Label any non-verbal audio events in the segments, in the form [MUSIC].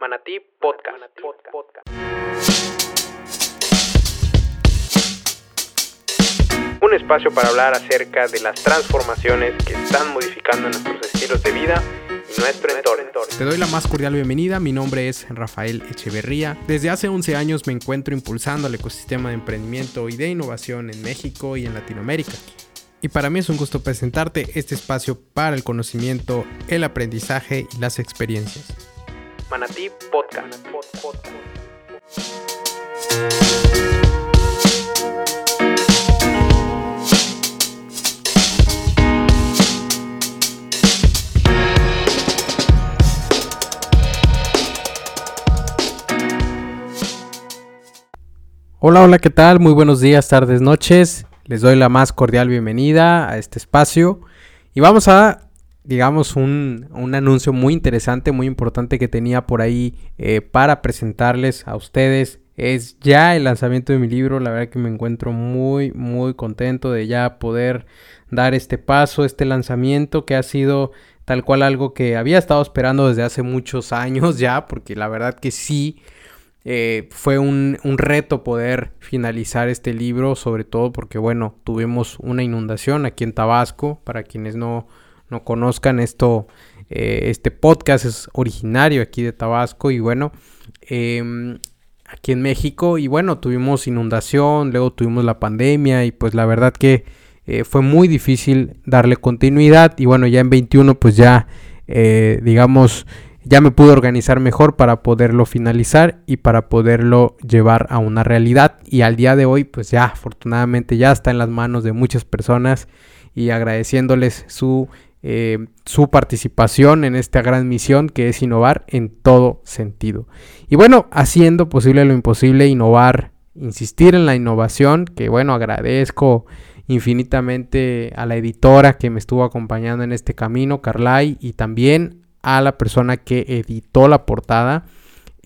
Manatí Podcast. Un espacio para hablar acerca de las transformaciones que están modificando nuestros estilos de vida y nuestro entorno. Te doy la más cordial bienvenida, mi nombre es Rafael Echeverría. Desde hace 11 años me encuentro impulsando el ecosistema de emprendimiento y de innovación en México y en Latinoamérica. Y para mí es un gusto presentarte este espacio para el conocimiento, el aprendizaje y las experiencias. Manatí Podcast. Hola, hola, ¿qué tal? Muy buenos días, tardes, noches. Les doy la más cordial bienvenida a este espacio. Y vamos a digamos, un, anuncio muy interesante, muy importante que tenía por ahí eh, para presentarles a ustedes. Es ya el lanzamiento de mi libro. La verdad que me encuentro muy, muy contento de ya poder dar este paso, este lanzamiento que ha sido tal cual algo que había estado esperando desde hace muchos años ya, porque la verdad que sí. Eh, fue un, un, reto poder finalizar este libro, sobre todo porque, bueno, tuvimos una inundación aquí en Tabasco, para quienes no, no conozcan esto, eh, este podcast es originario aquí de Tabasco y bueno, em, aquí en México y bueno, tuvimos inundación, luego tuvimos la pandemia y pues la verdad que eh, fue muy difícil darle continuidad y bueno, ya en 21 pues ya eh, digamos ya me pude organizar mejor para poderlo finalizar y para poderlo llevar a una realidad y al día de hoy pues ya afortunadamente ya está en las manos de muchas personas y agradeciéndoles su eh, su participación en esta gran misión que es innovar en todo sentido. Y bueno, haciendo posible lo imposible, innovar, insistir en la innovación, que bueno, agradezco infinitamente a la editora que me estuvo acompañando en este camino, Carlay, y también a la persona que editó la portada,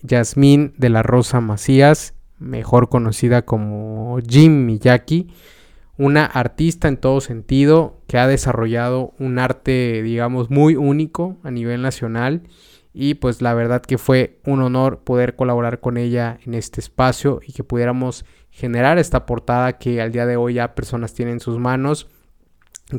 Yasmín de la Rosa Macías, mejor conocida como Jim Miyaki una artista en todo sentido que ha desarrollado un arte, digamos, muy único a nivel nacional. Y pues la verdad que fue un honor poder colaborar con ella en este espacio y que pudiéramos generar esta portada que al día de hoy ya personas tienen en sus manos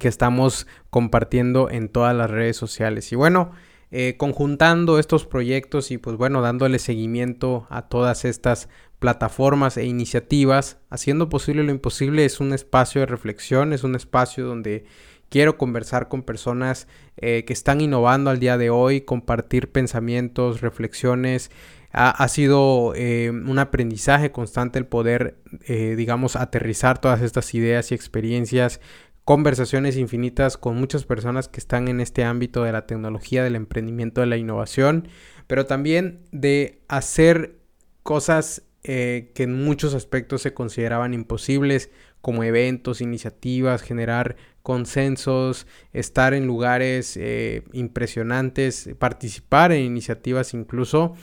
que estamos compartiendo en todas las redes sociales. Y bueno eh, conjuntando estos proyectos y pues bueno dándole seguimiento a todas estas plataformas e iniciativas, haciendo posible lo imposible, es un espacio de reflexión, es un espacio donde quiero conversar con personas eh, que están innovando al día de hoy, compartir pensamientos, reflexiones. Ha, sido eh, un aprendizaje constante el poder, eh, digamos, aterrizar todas estas ideas y experiencias, conversaciones infinitas con muchas personas que están en este ámbito de la tecnología, del emprendimiento, de la innovación, pero también de hacer cosas eh, que en muchos aspectos se consideraban imposibles, como eventos, iniciativas, generar consensos, estar en lugares eh, impresionantes, participar en iniciativas incluso,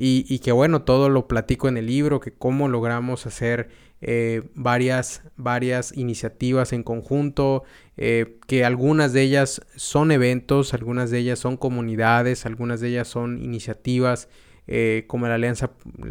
y, que bueno, todo lo platico en el libro, que cómo logramos hacer eh, varias, varias iniciativas en conjunto, que algunas de ellas son eventos, algunas de ellas son comunidades, algunas de ellas son iniciativas eh, como la Alianza,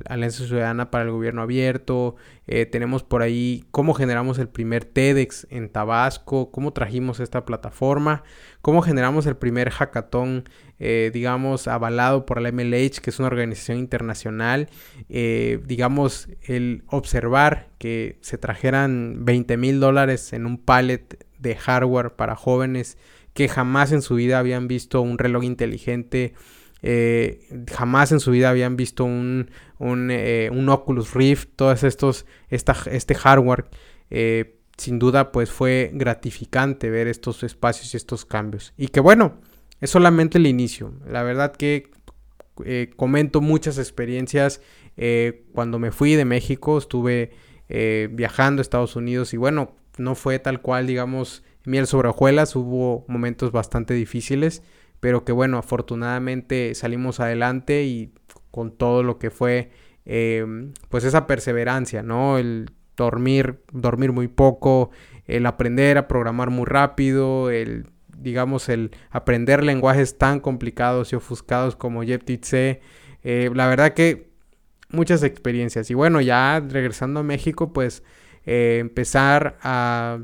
Alianza Ciudadana para el Gobierno Abierto. Eh, tenemos por ahí cómo generamos el primer TEDx en Tabasco, cómo trajimos esta plataforma, cómo generamos el primer hackathon, eh, digamos, avalado por la MLH, que es una organización internacional. digamos, el observar que se trajeran 20 mil dólares en un pallet de hardware para jóvenes que jamás en su vida habían visto un reloj inteligente eh, jamás en su vida habían visto un, un, eh, Oculus Rift, todos estos, este hardware. Eh, sin duda, pues fue gratificante ver estos espacios y estos cambios. Y que bueno, es solamente el inicio. La verdad que comento muchas experiencias. cuando me fui de México, estuve viajando a Estados Unidos y bueno, no fue tal cual, digamos, miel sobre hojuelas. Hubo momentos bastante difíciles pero que bueno, afortunadamente salimos adelante y con todo lo que fue em, pues esa perseverancia, ¿no? El dormir, dormir muy poco, el aprender a programar muy rápido, el digamos el aprender lenguajes tan complicados y ofuscados como Objective-C, Eh, la verdad que muchas experiencias. Y bueno, ya regresando a México, pues eh, empezar a,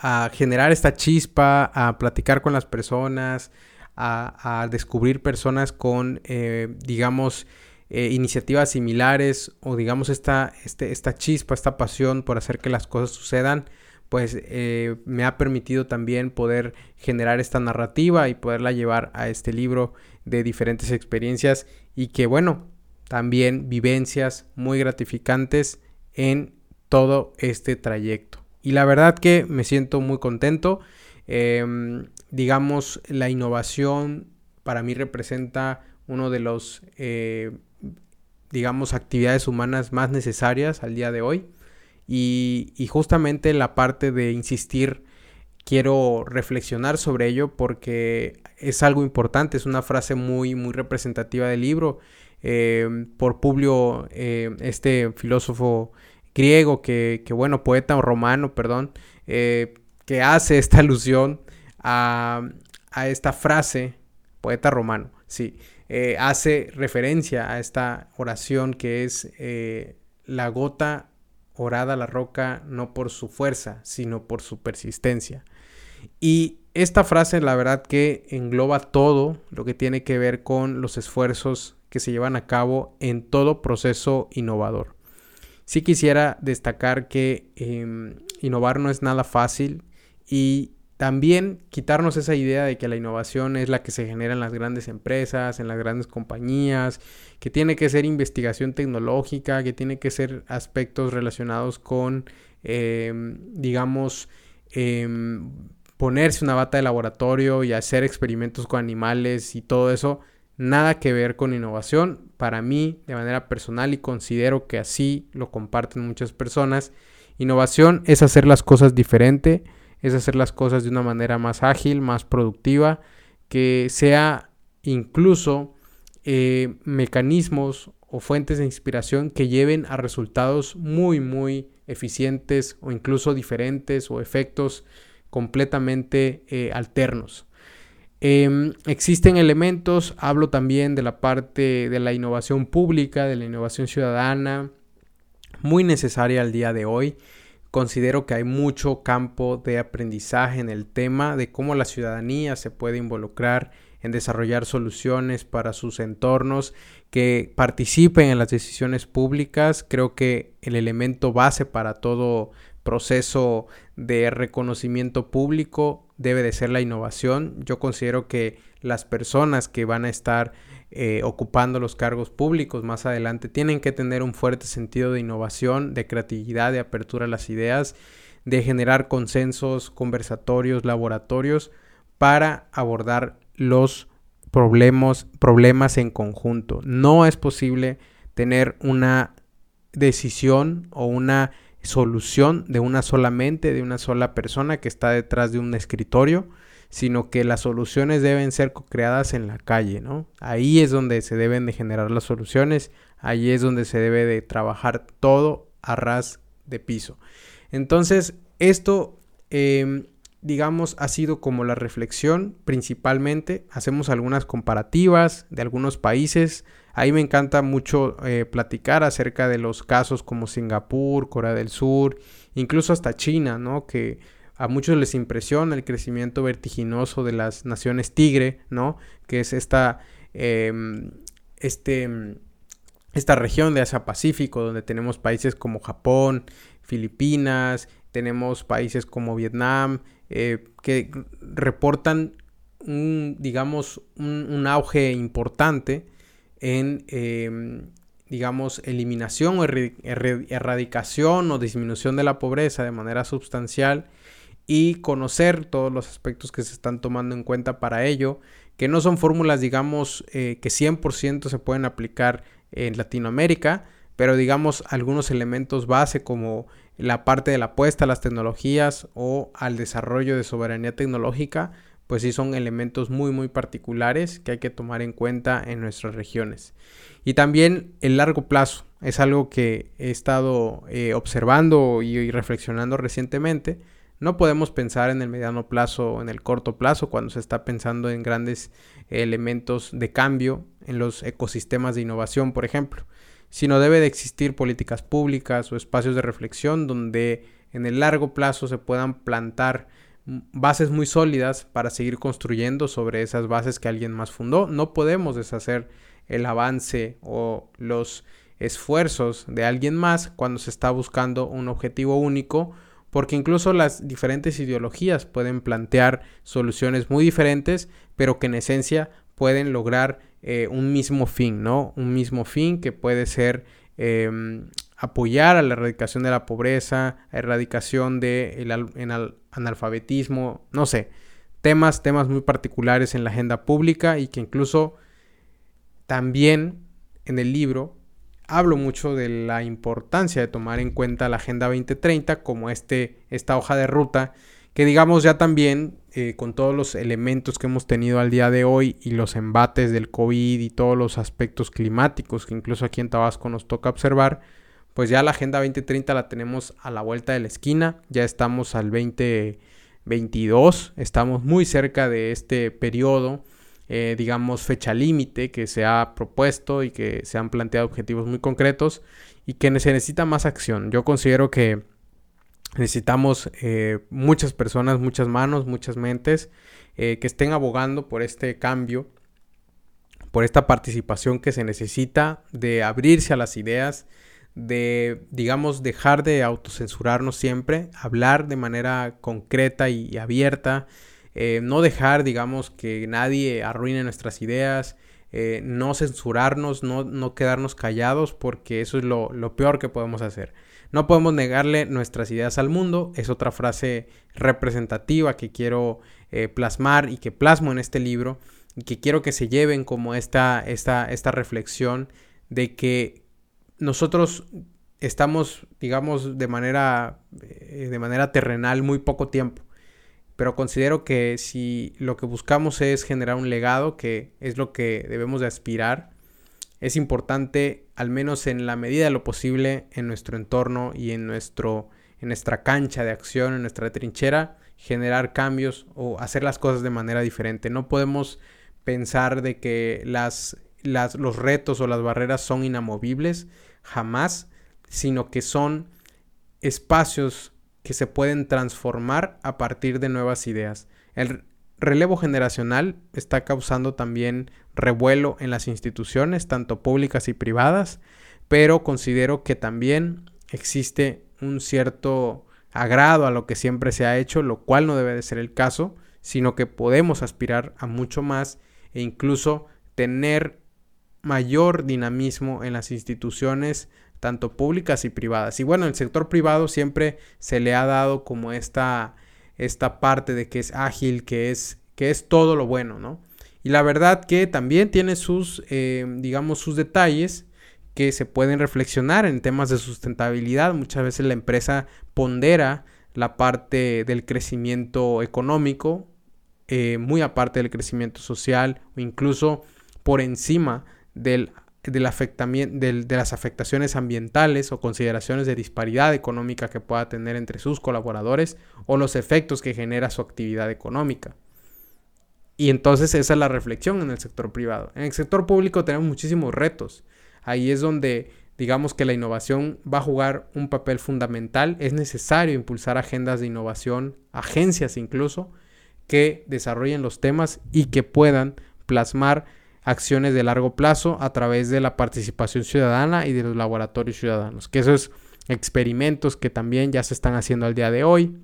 a, generar esta chispa, a platicar con las personas, a, a descubrir personas con, eh, digamos, eh, iniciativas similares o digamos esta, este, esta chispa, esta pasión por hacer que las cosas sucedan, pues eh, me ha permitido también poder generar esta narrativa y poderla llevar a este libro de diferentes experiencias y que bueno, también vivencias muy gratificantes en todo este trayecto. Y la verdad que me siento muy contento. Em, digamos, la innovación para mí representa uno de los, eh, digamos, actividades humanas más necesarias al día de hoy. Y, y, justamente la parte de insistir, quiero reflexionar sobre ello porque es algo importante, es una frase muy, muy representativa del libro eh, por Publio, eh, este filósofo griego que, que, bueno, poeta romano, perdón, eh, que hace esta [LAUGHS] alusión a, a, esta frase, poeta romano, sí, hace referencia a esta oración que es la gota orada a la roca no por su fuerza, sino por su persistencia. Y esta frase, la verdad que engloba todo lo que tiene que ver con los esfuerzos que se llevan a cabo en todo proceso innovador. Sí quisiera destacar que eh, innovar no es nada fácil y también quitarnos esa idea de que la innovación es la que se genera en las grandes empresas, en las grandes compañías, que tiene que ser investigación tecnológica, que tiene que ser aspectos relacionados con, eh, digamos, eh, ponerse una bata de laboratorio y hacer experimentos con animales y todo eso nada que ver con innovación. Para mí, de manera personal, y considero que así lo comparten muchas personas, innovación es hacer las cosas diferente, es hacer las cosas de una manera más ágil, más productiva, que sea incluso eh, mecanismos o fuentes de inspiración que lleven a resultados muy, muy eficientes o incluso diferentes o efectos completamente eh, alternos. Em, existen elementos, hablo también de la parte de la innovación pública, de la innovación ciudadana, muy necesaria al día de hoy. Considero que hay mucho campo de aprendizaje en el tema de cómo la ciudadanía se puede involucrar en desarrollar soluciones para sus entornos, que participen en las decisiones públicas. Creo que el elemento base para todo proceso de reconocimiento público debe de ser la innovación. Yo considero que las personas que van a estar eh, ocupando los cargos públicos más adelante tienen que tener un fuerte sentido de innovación, de creatividad, de apertura a las ideas, de generar consensos, conversatorios, laboratorios para abordar los problemas, problemas en conjunto. No es posible tener una decisión o una solución de una sola mente, de una sola persona que está detrás de un escritorio, sino que las soluciones deben ser creadas en la calle, ¿no? Ahí es donde se deben de generar las soluciones, ahí es donde se debe de trabajar todo a ras de piso. Entonces, esto, em, digamos, ha sido como la reflexión principalmente. Hacemos algunas comparativas de algunos países, Ahí me encanta mucho eh, platicar acerca de los casos como Singapur, Corea del Sur, incluso hasta China, ¿no? Que a muchos les impresiona el crecimiento vertiginoso de las naciones tigre, ¿no? Que es esta, em, este, esta región de Asia Pacífico, donde tenemos países como Japón, Filipinas, tenemos países como Vietnam, eh, que reportan un, digamos, un auge importante en, em, digamos, eliminación o erradicación o disminución de la pobreza de manera sustancial y conocer todos los aspectos que se están tomando en cuenta para ello, que no son fórmulas, digamos, eh, que 100% se pueden aplicar en Latinoamérica, pero digamos algunos elementos base como la parte de la apuesta a las tecnologías o al desarrollo de soberanía tecnológica, pues sí son elementos muy muy particulares que hay que tomar en cuenta en nuestras regiones. Y también el largo plazo es algo que he estado eh, observando y, reflexionando recientemente, No podemos pensar en el mediano plazo o en el corto plazo cuando se está pensando en grandes elementos de cambio en los ecosistemas de innovación, por ejemplo, sino debe de existir políticas públicas o espacios de reflexión donde en el largo plazo se puedan plantar bases muy sólidas para seguir construyendo sobre esas bases que alguien más fundó. No podemos deshacer el avance o los esfuerzos de alguien más cuando se está buscando un objetivo único, porque incluso las diferentes ideologías pueden plantear soluciones muy diferentes, pero que en esencia pueden lograr eh, un mismo fin, ¿no? Un mismo fin que puede ser em, apoyar a la erradicación de la pobreza, erradicación del de analfabetismo, no sé, temas, temas muy particulares en la agenda pública y que incluso también en el libro hablo mucho de la importancia de tomar en cuenta la Agenda 2030 como este, esta hoja de ruta que digamos ya también eh, con todos los elementos que hemos tenido al día de hoy y los embates del COVID y todos los aspectos climáticos que incluso aquí en Tabasco nos toca observar, pues ya la Agenda 2030 la tenemos a la vuelta de la esquina, ya estamos al 2022, estamos muy cerca de este periodo eh, digamos, fecha límite que se ha propuesto y que se han planteado objetivos muy concretos y que se necesita más acción. Yo considero que necesitamos eh, muchas personas, muchas manos, muchas mentes eh, que estén abogando por este cambio, por esta participación que se necesita de abrirse a las ideas, de, digamos, dejar de autocensurarnos siempre, hablar de manera concreta y abierta, eh, no dejar, digamos, que nadie arruine nuestras ideas, eh, no censurarnos, no, quedarnos callados, porque eso es lo, peor que podemos hacer. No podemos negarle nuestras ideas al mundo, es otra frase representativa que quiero eh, plasmar y que plasmo en este libro y que quiero que se lleven como esta, esta, esta reflexión de que nosotros estamos, digamos, de manera, de manera terrenal muy poco tiempo pero considero que si lo que buscamos es generar un legado, que es lo que debemos de aspirar, es importante, al menos en la medida de lo posible, en nuestro entorno y en, nuestro, en nuestra cancha de acción, en nuestra trinchera, generar cambios o hacer las cosas de manera diferente. No podemos pensar de que las, las, los retos o las barreras son inamovibles, jamás, sino que son espacios que se pueden transformar a partir de nuevas ideas. El relevo generacional está causando también revuelo en las instituciones, tanto públicas y privadas, pero considero que también existe un cierto agrado a lo que siempre se ha hecho, lo cual no debe de ser el caso, sino que podemos aspirar a mucho más e incluso tener mayor dinamismo en las instituciones tanto públicas y privadas. Y bueno, el sector privado siempre se le ha dado como esta, esta parte de que es ágil, que es, que es todo lo bueno, ¿no? Y la verdad que también tiene sus, eh, digamos, sus detalles que se pueden reflexionar en temas de sustentabilidad. Muchas veces la empresa pondera la parte del crecimiento económico, eh, muy aparte del crecimiento social o incluso por encima del del de las afectaciones ambientales o consideraciones de disparidad económica que pueda tener entre sus colaboradores o los efectos que genera su actividad económica. Y entonces esa es la reflexión en el sector privado. En el sector público tenemos muchísimos retos. Ahí es donde digamos que la innovación va a jugar un papel fundamental. Es necesario impulsar agendas de innovación, agencias incluso, que desarrollen los temas y que puedan plasmar acciones de largo plazo a través de la participación ciudadana y de los laboratorios ciudadanos, que esos experimentos que también ya se están haciendo al día de hoy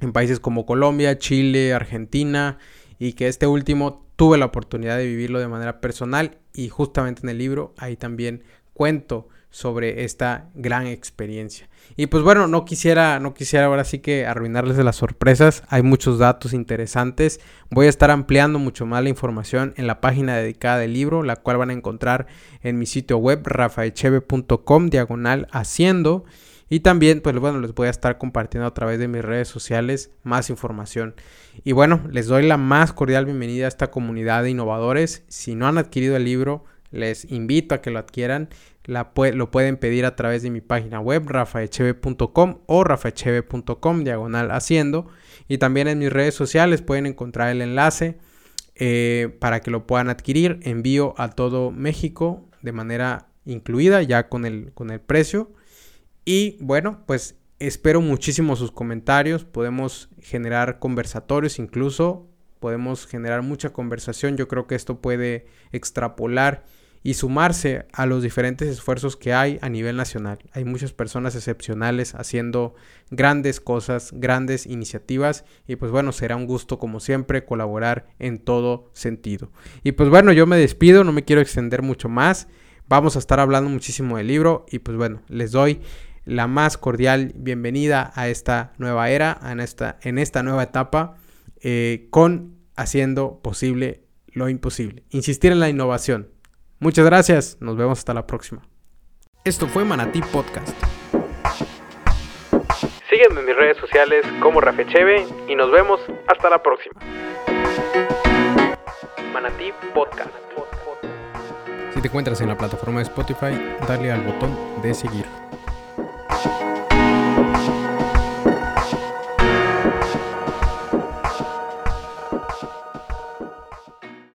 en países como Colombia, Chile, Argentina y que este último tuve la oportunidad de vivirlo de manera personal y justamente en el libro ahí también cuento sobre esta gran experiencia. Y pues bueno, no quisiera, no quisiera ahora sí que arruinarles de las sorpresas. Hay muchos datos interesantes. Voy a estar ampliando mucho más la información en la página dedicada del libro, la cual van a encontrar en mi sitio web rafaecheve.com diagonal haciendo. Y también, pues bueno, les voy a estar compartiendo a través de mis redes sociales más información. Y bueno, les doy la más cordial bienvenida a esta comunidad de innovadores. Si no han adquirido el libro, les invito a que lo adquieran. La lo pueden pedir a través de mi página web rafaecheve.com o rafaecheve.com diagonal haciendo. Y también en mis redes sociales pueden encontrar el enlace eh, para que lo puedan adquirir. Envío a todo México de manera incluida ya con el, con el precio. Y bueno, pues espero muchísimo sus comentarios. Podemos generar conversatorios incluso. Podemos generar mucha conversación. Yo creo que esto puede extrapolar y sumarse a los diferentes esfuerzos que hay a nivel nacional. Hay muchas personas excepcionales haciendo grandes cosas, grandes iniciativas y pues bueno, será un gusto como siempre colaborar en todo sentido. Y pues bueno, yo me despido, no me quiero extender mucho más. Vamos a estar hablando muchísimo del libro y pues bueno, les doy la más cordial bienvenida a esta nueva era, en esta, en esta nueva etapa, eh, con haciendo posible lo imposible. Insistir en la innovación. Muchas gracias, nos vemos hasta la próxima. Esto fue Manatí Podcast. Sígueme en mis redes sociales como Cheve y nos vemos hasta la próxima. Manatí Podcast. Si te encuentras en la plataforma de Spotify, dale al botón de seguir.